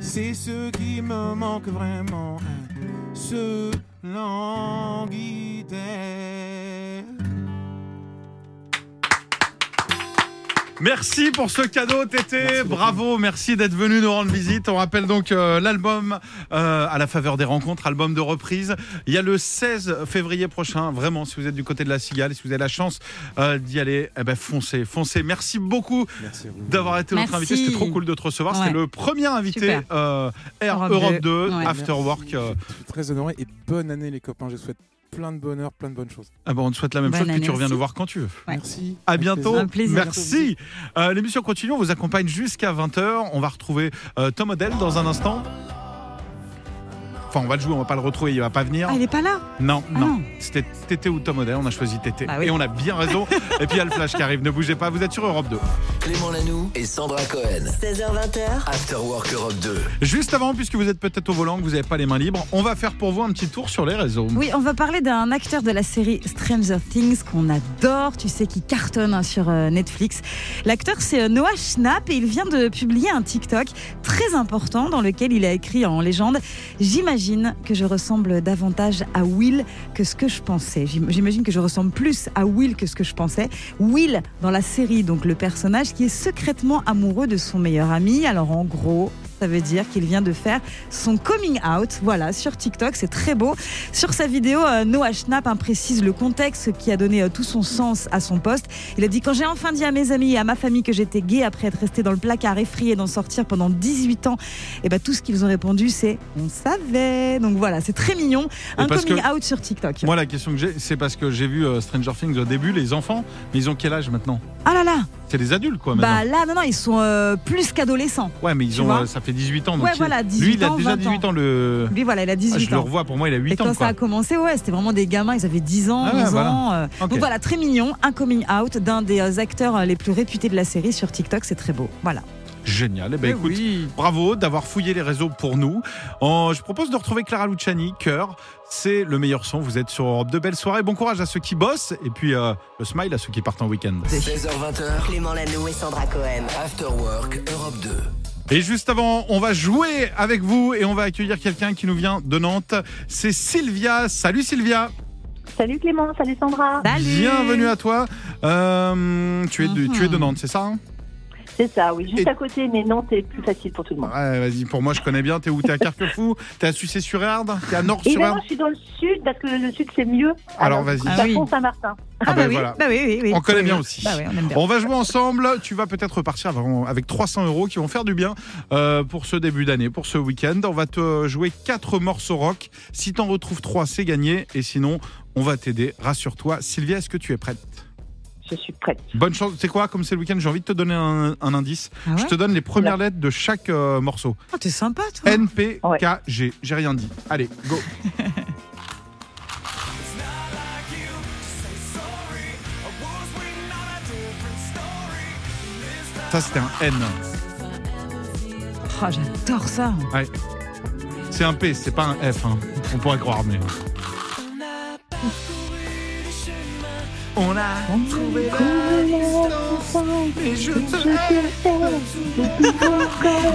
C'est ce qui me manque vraiment, ce languidère. Merci pour ce cadeau, Tété. Bravo, merci d'être venu nous rendre visite. On rappelle donc euh, l'album euh, à la faveur des rencontres, album de reprise. Il y a le 16 février prochain. Vraiment, si vous êtes du côté de la Cigale, si vous avez la chance euh, d'y aller, eh ben foncez, foncez. Merci beaucoup d'avoir été notre Merci. invité. C'était trop cool de te recevoir. Ouais. C'était le premier invité euh, Air Europe Europe 2. 2, Ouais. After Work. euh. Je suis très honoré et bonne année les copains. Je souhaite plein de bonheur, plein de bonnes choses. Ah bon, on te souhaite la même chose, puis tu reviens aussi. nous voir quand tu veux. Ouais. Merci. À bientôt. Un plaisir. Merci. Euh, L'émission continue. On vous accompagne jusqu'à 20h. On va retrouver euh, Tom Odell dans un instant. Enfin, on va le jouer, on va pas le retrouver, il va pas venir. Ah, il est pas là Non, Ah non. non. C'était Tété ou Tom Odell, on a choisi Tété. Bah oui. Et on a bien raison. Et puis il y a le flash qui arrive, ne bougez pas, vous êtes sur Europe 2. Clément Lanoux et Sandra Cohen. 16h20h, After Work Europe 2. Juste avant, puisque vous êtes peut-être au volant, que vous n'avez pas les mains libres, on va faire pour vous un petit tour sur les réseaux. Oui, on va parler d'un acteur de la série Stranger Things qu'on adore, tu sais, qui cartonne hein, sur euh, Netflix. L'acteur, c'est euh, Noah Schnapp et il vient de publier un TikTok très important dans lequel il a écrit en légende J'imagine que je ressemble davantage à Will que ce que je pensais. J'im- J'imagine que je ressemble plus à Will que ce que je pensais. Will, dans la série, donc le personnage qui est secrètement amoureux de son meilleur ami. Alors en gros, ça veut dire qu'il vient de faire son coming out, voilà, sur TikTok, c'est très beau. Sur sa vidéo, euh, Noah Schnapp précise le contexte qui a donné euh, tout son sens à son poste. Il a dit Quand j'ai enfin dit à mes amis et à ma famille que j'étais gay après être resté dans le placard effrayé d'en sortir pendant 18 ans, et ben tout ce qu'ils ont répondu, c'est On savait. Donc voilà, c'est très mignon. Un coming out sur TikTok. Moi, la question que j'ai, c'est parce que j'ai vu euh, Stranger Things au début, les enfants, mais ils ont quel âge maintenant? Ah là là C'est des adultes, quoi, maintenant. Bah là, non, non, ils sont euh, plus qu'adolescents. ouais, mais ils ont, euh, ça fait 18 ans. Donc Ouais, il- voilà, lui, 18 il a ans, déjà 20 18 ans. Le... Lui, voilà, il a Ah, 18 je le ans. revois, pour moi, il a 8 Et quand ans. ça a commencé, ouais, c'était vraiment des gamins, ils avaient 10 ans, Ah ouais, 11 voilà. ans. euh. Donc voilà, très mignon, un coming out d'un des acteurs les plus réputés de la série sur TikTok, c'est très beau. Voilà. Génial. Eh ben, Eh écoute, oui. bravo d'avoir fouillé les réseaux pour nous. En- je propose de retrouver Clara Luciani, Cœur. C'est le meilleur son. Vous êtes sur Europe de belles soirées. Bon courage à ceux qui bossent et puis euh, le smile à ceux qui partent en week-end. 16h20h. Clément Lanoux et Sandra Cohen. After Work Europe 2. Et juste avant, on va jouer avec vous et on va accueillir quelqu'un qui nous vient de Nantes. C'est Sylvia. Salut Sylvia. Salut Clément, salut Sandra. Salut Bienvenue à toi. Euh, tu, es de, Mhm. tu es de Nantes, c'est ça hein? C'est ça, oui, juste Et- à côté, mais non, c'est plus facile pour tout le monde. Ouais, vas-y, pour moi, je connais bien. T'es où? T'es à Carquefou? T'es à Sucé-sur-Erdre T'es à Et ben je suis dans le sud, parce que le sud c'est mieux. Alors, vas-y. Ah c'est à oui. Pont-Saint-Martin. Ah, bah, oui, voilà. bah oui, oui, oui. On connaît Oui, bien oui. aussi. Bah oui, on aime bien. On va jouer ensemble. Tu vas peut-être repartir avec- avec 300 euros qui vont faire du bien euh, pour ce début d'année, pour ce week-end. On va te jouer quatre morceaux rock. Si t'en retrouves trois, c'est gagné. Et sinon, on va t'aider. Rassure-toi. Sylvia, est-ce que tu es prête? Je suis prête. Bonne chance. C'est quoi Comme c'est le week-end, j'ai envie de te donner un, un indice. Ah ouais Je te donne les premières lettres de chaque euh, morceau. Oh, T'es sympa, toi. N, P, K, G. J'ai rien dit. Allez, go. Ça, c'était un N. Oh, J'adore ça. Ouais. C'est un P, c'est pas un F. hein. On pourrait croire, mais. On a trouvé Et je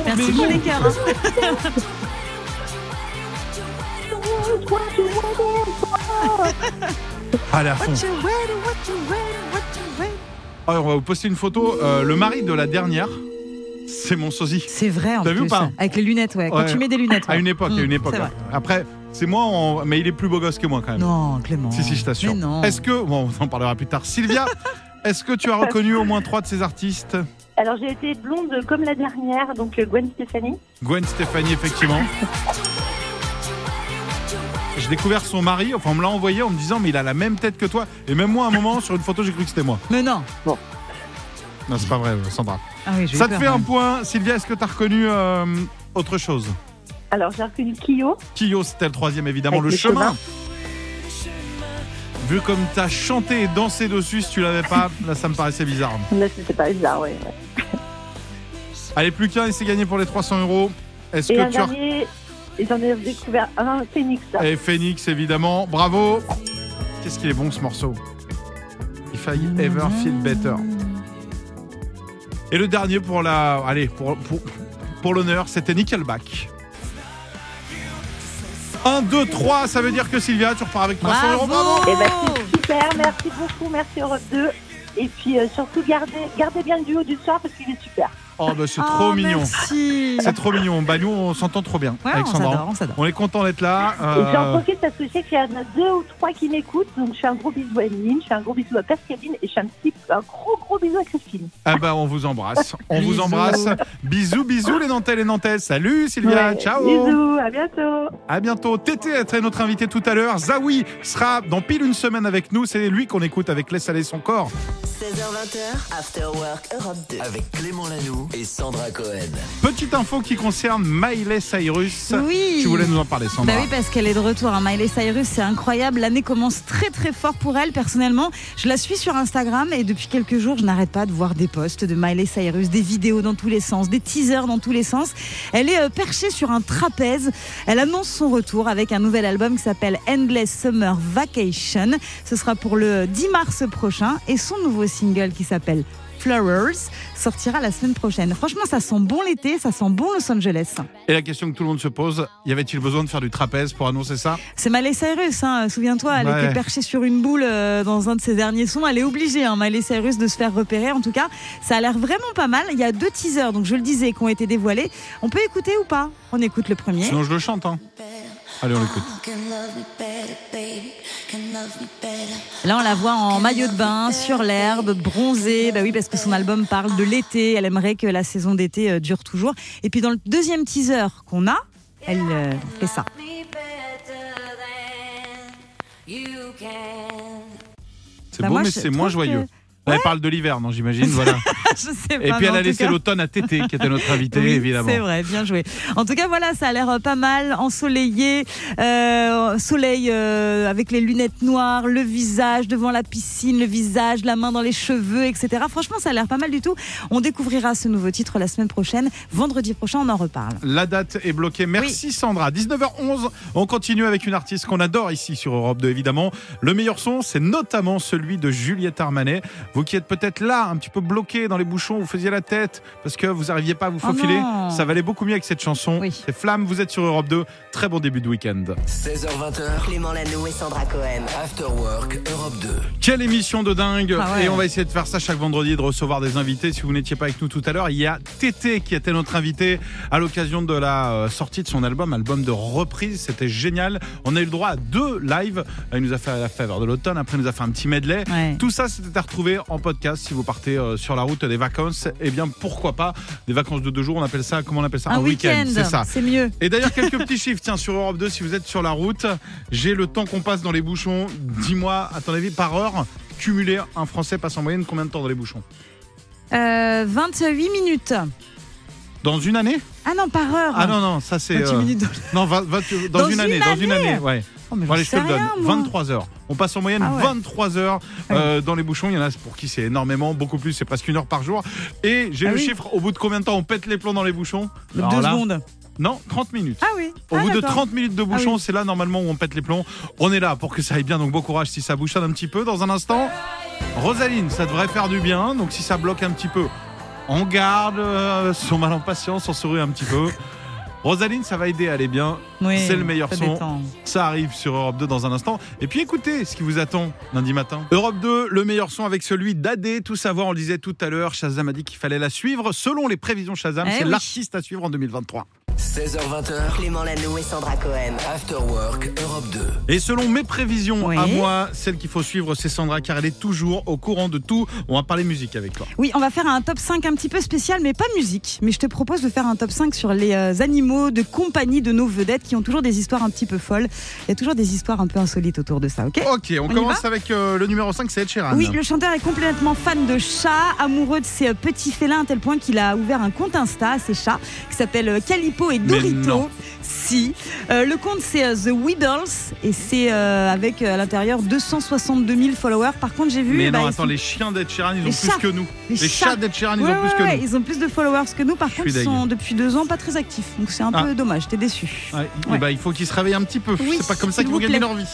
Merci pour les cœurs. Allez à fond. Ah, on va vous poster une photo. Euh, le mari de la dernière, c'est mon sosie. C'est vrai en T'as vu ou pas? Avec les lunettes, ouais. Quand Ouais. tu mets des lunettes. À ouais. une époque, à une Mm, époque. c'est vrai. Après, c'est moi, en- mais il est plus beau gosse que moi quand même. Non, Clément. Si, si, je t'assure. Mais non. Est-ce que, bon, on en parlera plus tard. Sylvia, est-ce que tu as reconnu au moins trois de ces artistes? Alors j'ai été blonde comme la dernière, donc euh, Gwen Stefani. Gwen Stefani, effectivement. J'ai découvert son mari, enfin on me l'a envoyé en me disant mais il a la même tête que toi. Et même moi à un moment sur une photo j'ai cru que c'était moi. Mais non. Non c'est pas vrai Sandra. Ah oui, j'ai eu Ça te peur, fait un ouais. point. Sylvia, est-ce que tu as reconnu euh, autre chose? Alors j'ai reconnu Kyo. Kyo c'était le troisième évidemment, Avec le le chemin. chemin. Vu comme t'as chanté et dansé dessus, si tu l'avais pas, là ça me paraissait bizarre. Là c'était pas bizarre, ouais. Allez, plus qu'un et c'est gagné pour les 300 euros. Est-ce que tu as. dernier, et j'en ai découvert un Phoenix. Et Phoenix, évidemment. Bravo. Qu'est-ce qu'il est bon ce morceau If I ever feel better. Et le dernier pour la. Allez, pour, pour, pour l'honneur, c'était Nickelback. 1, 2, 3, ça veut dire que Sylvia, tu repars avec 300 euros. Bravo Eh ben, c'est super, merci beaucoup, merci Europe 2. Et puis euh, surtout, gardez, gardez bien le duo du soir parce qu'il est super. Oh, bah c'est trop Oh, mignon. Merci. C'est trop mignon. Bah, nous, on s'entend trop bien. Ouais, avec on Sandra. s'adore, on s'adore. On est content d'être là. Et j'en Euh, profite parce que je sais qu'il y en a deux ou trois qui m'écoutent. Donc je fais un gros bisou à Emeline, je fais un gros bisou à Pascaline et je fais un, petit, un gros gros bisou à Christine. Ah bah on vous embrasse. On vous embrasse. Bisous, bisous les Nantais, les Nantaises. Salut Sylvia, Ouais, ciao. Bisous, à bientôt. À bientôt. Tété était notre invité tout à l'heure. Zawi sera dans pile une semaine avec nous. C'est lui qu'on écoute avec Laisse aller son corps. 16h20, After Work Europe 2. Avec Clément Lanoux et Sandra Cohen. Petite info qui concerne Miley Cyrus. Oui. Tu voulais nous en parler, Sandra. Bah oui, parce qu'elle est de retour. Hein. Miley Cyrus, c'est incroyable. L'année commence très très fort pour elle. Personnellement, je la suis sur Instagram et depuis quelques jours, je n'arrête pas de voir des posts de Miley Cyrus, des vidéos dans tous les sens, des teasers dans tous les sens. Elle est euh, perchée sur un trapèze. Elle annonce son retour avec un nouvel album qui s'appelle Endless Summer Vacation. Ce sera pour le 10 mars prochain et son nouveau single qui s'appelle Flowers sortira la semaine prochaine. Franchement, ça sent bon l'été, ça sent bon Los Angeles. Et la question que tout le monde se pose, y avait-il besoin de faire du trapèze pour annoncer ça? C'est Miley Cyrus, hein, souviens-toi, elle Ouais. était perchée sur une boule euh, dans un de ses derniers sons. Elle est obligée, hein, Miley Cyrus, de se faire repérer. En tout cas, ça a l'air vraiment pas mal. Il y a deux teasers, donc je le disais, qui ont été dévoilés. On peut écouter ou pas? On écoute le premier. Sinon je le chante. Hein. Allez, on l'écoute. Là, on la voit en maillot de bain, sur l'herbe, bronzée. Bah oui, parce que son album parle de l'été. Elle aimerait que la saison d'été euh, dure toujours. Et puis, dans le deuxième teaser qu'on a, elle euh, fait ça. C'est Bah, beau, mais c'est moins que- joyeux. Elle parle de l'hiver, non, j'imagine. Voilà. je sais pas. Et puis elle a laissé l'automne à Tété, qui était notre invité, Oui, évidemment. C'est vrai, bien joué. En tout cas, voilà, ça a l'air euh, pas mal, ensoleillé, euh, soleil euh, avec les lunettes noires, le visage devant la piscine, le visage, la main dans les cheveux, etc. Franchement, ça a l'air pas mal du tout. On découvrira ce nouveau titre la semaine prochaine. Vendredi prochain, on en reparle. La date est bloquée. Merci Sandra. 19h11, on continue avec une artiste qu'on adore ici sur Europe 2, évidemment. Le meilleur son, c'est notamment celui de Juliette Armanet. Vous qui êtes peut-être là, un petit peu bloqué dans les bouchons, vous faisiez la tête parce que vous n'arriviez pas à vous Oh faufiler. Ça valait beaucoup mieux avec cette chanson. C'est Flamme, vous êtes sur Europe 2. Très bon début de week-end. 16h20. Clément Lanoux et Sandra Cohen. After Work Europe 2. Quelle émission de dingue Ah ouais. Et on va essayer de faire ça chaque vendredi, de recevoir des invités. Si vous n'étiez pas avec nous tout à l'heure, il y a Tété qui était notre invité à l'occasion de la euh, sortie de son album, album de reprise. C'était génial. On a eu le droit à deux lives. Il nous a fait la faveur de l'automne, après il nous a fait un petit medley. Ouais. Tout ça, c'était à retrouver en podcast si vous partez euh, sur la route des vacances. Eh bien, pourquoi pas Des vacances de deux jours, on appelle ça, comment on appelle ça Un week-end, C'est ça. c'est mieux. Et d'ailleurs, quelques petits chiffres. Tiens, sur Europe 2, si vous êtes sur la route, j'ai le temps qu'on passe dans les bouchons. Dis-moi, à ton avis, par heure, cumulé, un Français passe en moyenne combien de temps dans les bouchons? Euh, 28 minutes. Dans une année Ah non, par heure. Ah non, non, ça c'est. 28 minutes dans- Non, dans, Dans une une année, dans une année ouais. Oh, mais Bon, allez, je te le donne. rien, moi. 23 heures. On passe en moyenne Ah ouais. 23 heures euh, dans les bouchons. Il y en a pour qui c'est énormément, beaucoup plus, c'est presque une heure par jour. Et j'ai Ah le oui. chiffre au bout de combien de temps on pète les plombs dans les bouchons Deux là, secondes. Non, 30 minutes. Ah oui. Au Ah, bout de d'accord. 30 minutes de Ah bouchon, oui. c'est là normalement où on pète les plombs. On est là pour que ça aille bien, donc bon courage si ça bouchonne un petit peu. Dans un instant, Rosaline, ça devrait faire du bien. Donc si ça bloque un petit peu, on garde euh, son mal en patience, on sourit un petit peu. Rosaline, ça va aider à aller bien. Oui, c'est le meilleur son. Ça arrive sur Europe 2 dans un instant. Et puis écoutez ce qui vous attend lundi matin. Europe 2, le meilleur son avec celui d'Adé. Tout savoir, on le disait tout à l'heure. Shazam a dit qu'il fallait la suivre. Selon les prévisions Shazam, Eh c'est oui. l'artiste à suivre en 2023. 16h20h, Clément Lanoux et Sandra Cohen. After Work Europe 2. Et selon mes prévisions Oui. à moi, celle qu'il faut suivre, c'est Sandra, car elle est toujours au courant de tout. On va parler musique avec toi. Oui, on va faire un top 5 un petit peu spécial, mais pas musique. Mais je te propose de faire un top 5 sur les euh, animaux de compagnie de nos vedettes qui ont toujours des histoires un petit peu folles. Il y a toujours des histoires un peu insolites autour de ça, ok? Ok, on, commence avec euh, le numéro 5, c'est Ed Sheeran. Oui, le chanteur est complètement fan de chats, amoureux de ses euh, petits félins à tel point qu'il a ouvert un compte Insta à ses chats qui s'appelle Calipo et Dorito. Si. Euh, le compte c'est euh, The Weedles et c'est euh, avec à l'intérieur 262 000 followers. Par contre, j'ai vu. Mais bah, non, ils attends, sont- les chiens d'Ed Sheeran, ils ont plus que nous. Les Les chats. chats d'Ed Sheeran, ils Ouais, ont plus ouais, que nous. ils ont plus de followers que nous. Par contre, ils sont depuis deux ans pas très actifs. Donc c'est un Ah. peu dommage. J'étais déçu. Ben, il faut qu'ils se réveillent un petit peu. Oui, c'est pas comme ça qu'ils vont vous gagner leur vie.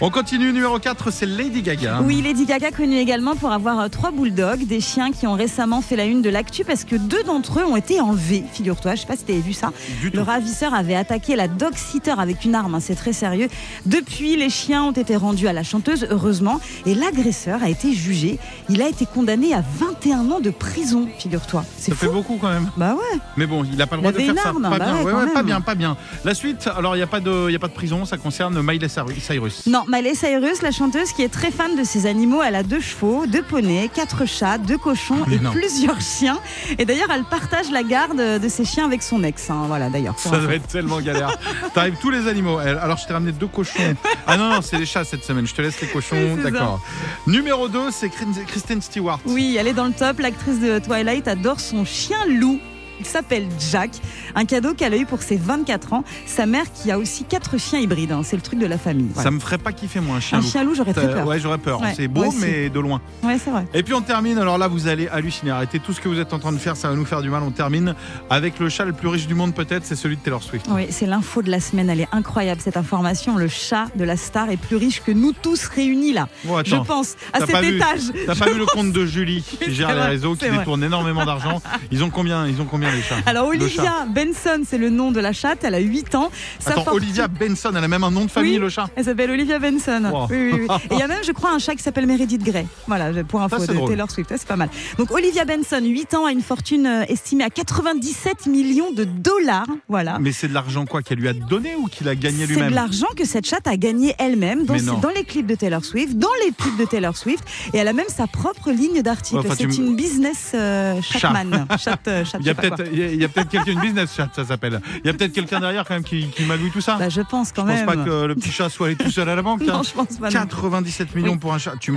On continue, numéro 4, c'est Lady Gaga. Oui, Lady Gaga connue également pour avoir trois bulldogs, des chiens qui ont récemment fait la une de l'actu parce que deux d'entre eux ont été enlevés, figure-toi. Je sais pas si tu avais vu ça. Du tout. Le ravisseur avait attaqué la dog sitter avec une arme, hein, c'est très sérieux. Depuis, les chiens ont été rendus à la chanteuse, heureusement, et l'agresseur a été jugé. Il a été condamné à 21 ans de prison, figure-toi. C'est Ça fait fou. beaucoup quand même. Bah ouais. Mais bon, il n'a pas le droit de faire une ça. arme, pas bah bien, ouais, ouais, pas bien, pas bien. La suite, alors il n'y a, pas de- il y a pas de prison, ça concerne Miley Cyrus. Non, Miley Cyrus, la chanteuse qui est très fan de ses animaux, elle a deux chevaux, deux poneys, quatre chats, deux cochons Mais et non. plusieurs chiens. Et d'ailleurs, elle partage la garde de ses chiens avec son ex. hein, voilà, d'ailleurs. Ça doit être tellement galère. T'arrives tous les animaux. Alors je t'ai ramené deux cochons. Ah non, non, c'est les chats cette semaine. Je te laisse les cochons. Oui, D'accord. Numéro 2, c'est Kristen Stewart. Oui, elle est dans le top. L'actrice de Twilight adore son chien loup. Il s'appelle Jack, un cadeau qu'elle a eu pour ses 24 ans. Sa mère qui a aussi quatre chiens hybrides, hein, c'est le truc de la famille. Ça me ferait pas kiffer moi un chien Un loup. chien loup, j'aurais très Euh, peur. Ouais, j'aurais peur. Ouais, c'est beau, aussi. mais de loin. Ouais, c'est vrai. Et puis on termine, alors là vous allez halluciner, arrêtez tout ce que vous êtes en train de faire, ça va nous faire du mal. On termine avec le chat le plus riche du monde peut-être, c'est celui de Taylor Swift. Oui, c'est l'info de la semaine. Elle est incroyable cette information. Le chat de la star est plus riche que nous tous réunis là. Bon, Je pense à T'as cet pas vu- étage. T'as Je pas vu le pense. compte de Julie qui C'est gère les vrai, réseaux, qui c'est vrai. détourne énormément d'argent. Ils ont combien? Ils ont combien les chats Alors Olivia. Benson, c'est le nom de la chatte. Elle a 8 ans. Sa Attends, fortune- Olivia Benson, elle a même un nom de famille Oui. le chat. Elle s'appelle Olivia Benson. Wow. Oui, oui, oui. Et il y a même, je crois, un chat qui s'appelle Meredith Grey. Voilà, pour info Ça, c'est de drôle. Taylor Swift. C'est pas mal. Donc Olivia Benson, 8 ans, a une fortune euh, estimée à 97 millions de dollars. Voilà. Mais c'est de l'argent quoi qu'elle lui a donné ou qu'il a gagné C'est lui-même de l'argent que cette chatte a gagné elle-même dans, les clips de Taylor Swift, dans les pubs de Taylor Swift, et elle a même sa propre ligne d'articles. Ouais, enfin, tu c'est une business euh, Chat. chatman. Chat, euh, chat, Il y a peut-être. Il y a peut-être quelqu'un une business chat ça s'appelle. Il y a peut-être quelqu'un derrière quand même qui, qui magouille tout ça. Bah, je pense quand je pense même. pas que le petit chat soit allé tout seul à la banque. Non, hein. je pense pas. non. 97 millions Oui. pour un chat. Tu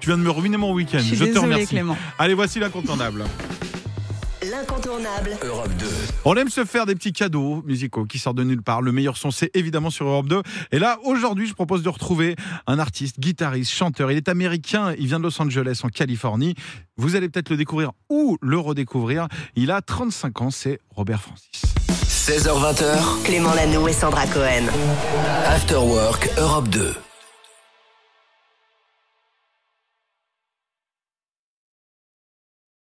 tu viens de me ruiner mon week-end. Je suis te désolée, remercie. Clément. Allez, voici l'incontournable. L'incontournable. Europe 2. On aime se faire des petits cadeaux musicaux qui sortent de nulle part. Le meilleur son, c'est évidemment sur Europe 2. Et là, aujourd'hui, je propose de retrouver un artiste, guitariste, chanteur. Il est américain, il vient de Los Angeles, en Californie. Vous allez peut-être le découvrir ou le redécouvrir. Il a 35 ans, c'est Robert Francis. 16h20h, Clément Lanoux et Sandra Cohen. After Work Europe 2.